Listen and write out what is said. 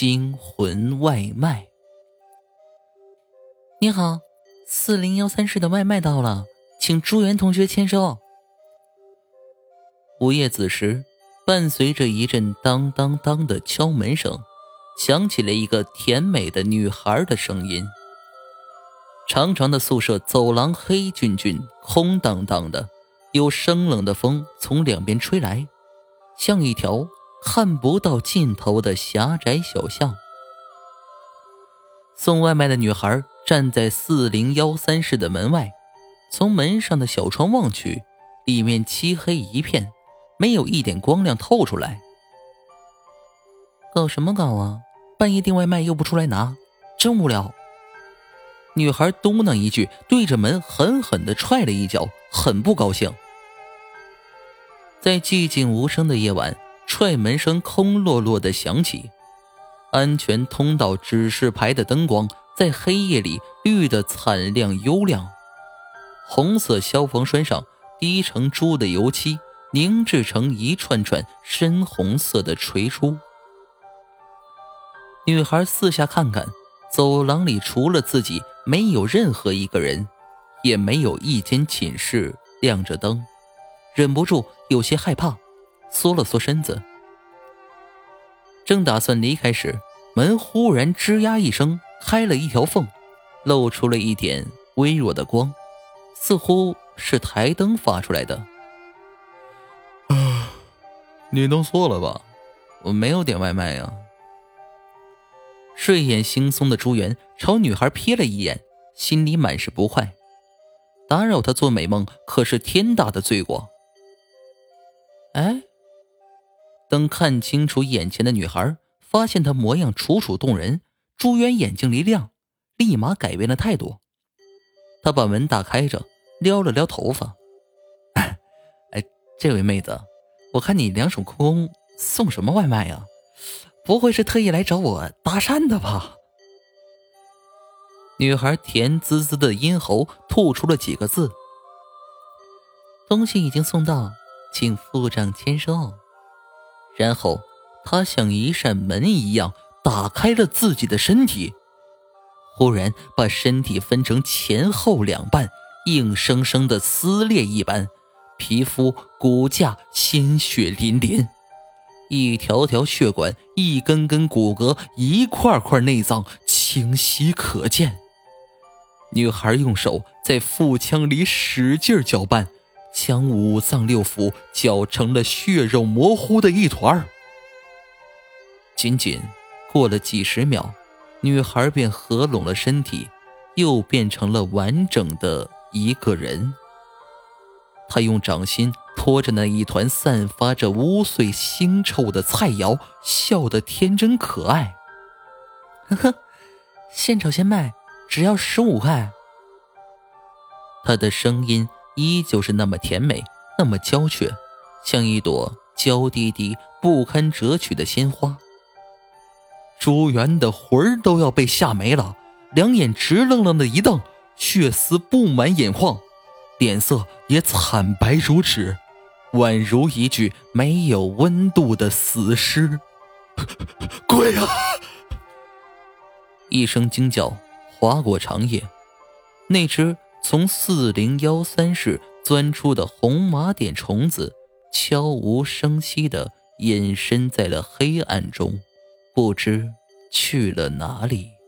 惊魂外卖。你好，四零幺三室的外卖到了，请朱元同学签收。午夜子时，伴随着一阵当当当的敲门声，响起了一个甜美的女孩的声音。长长的宿舍走廊黑俊俊、空荡荡的，有生冷的风从两边吹来，像一条看不到尽头的狭窄小巷。送外卖的女孩站在四零幺三室的门外，从门上的小窗望去，里面漆黑一片，没有一点光亮透出来。搞什么搞啊！半夜订外卖又不出来拿，真无聊。女孩嘟囔一句，对着门狠狠的踹了一脚，很不高兴。在寂静无声的夜晚，踹门声空落落的响起，安全通道指示牌的灯光在黑夜里绿得惨亮幽亮，红色消防栓上滴成珠的油漆凝滞成一串串深红色的垂珠。女孩四下看看，走廊里除了自己。没有任何一个人，也没有一间寝室亮着灯，忍不住有些害怕，缩了缩身子。正打算离开时，门忽然吱呀一声开了一条缝，露出了一点微弱的光，似乎是台灯发出来的。啊，你弄错了吧？我没有点外卖呀。睡眼惺忪的朱元朝女孩瞥了一眼，心里满是不快。打扰她做美梦可是天大的罪过。哎，等看清楚眼前的女孩，发现她模样楚楚动人，朱元眼睛一亮，立马改变了态度。他把门打开着，撩了撩头发。哎，这位妹子，我看你两手空空，送什么外卖呀？不会是特意来找我搭讪的吧？女孩甜滋滋的咽喉吐出了几个字：“东西已经送到，请付账签收。”然后他像一扇门一样打开了自己的身体，忽然把身体分成前后两半，硬生生的撕裂一般，皮肤骨架鲜血淋淋。一条条血管，一根根骨骼，一块块内脏清晰可见。女孩用手在腹腔里使劲搅拌，将五脏六腑搅成了血肉模糊的一团仅仅过了几十秒，女孩便合拢了身体，又变成了完整的一个人。她用掌心。托着那一团散发着污秽腥臭的菜肴，笑得天真可爱。呵呵，现炒现卖，只要十五块。他的声音依旧是那么甜美，那么娇怯，像一朵娇滴滴、不堪折取的鲜花。朱元的魂儿都要被吓没了，两眼直愣愣的一瞪，血丝布满眼眶，脸色也惨白如纸。宛如一具没有温度的死尸，鬼啊！一声惊叫划过长夜，那只从四零幺三室钻出的红麻点虫子，悄无声息的隐身在了黑暗中，不知去了哪里。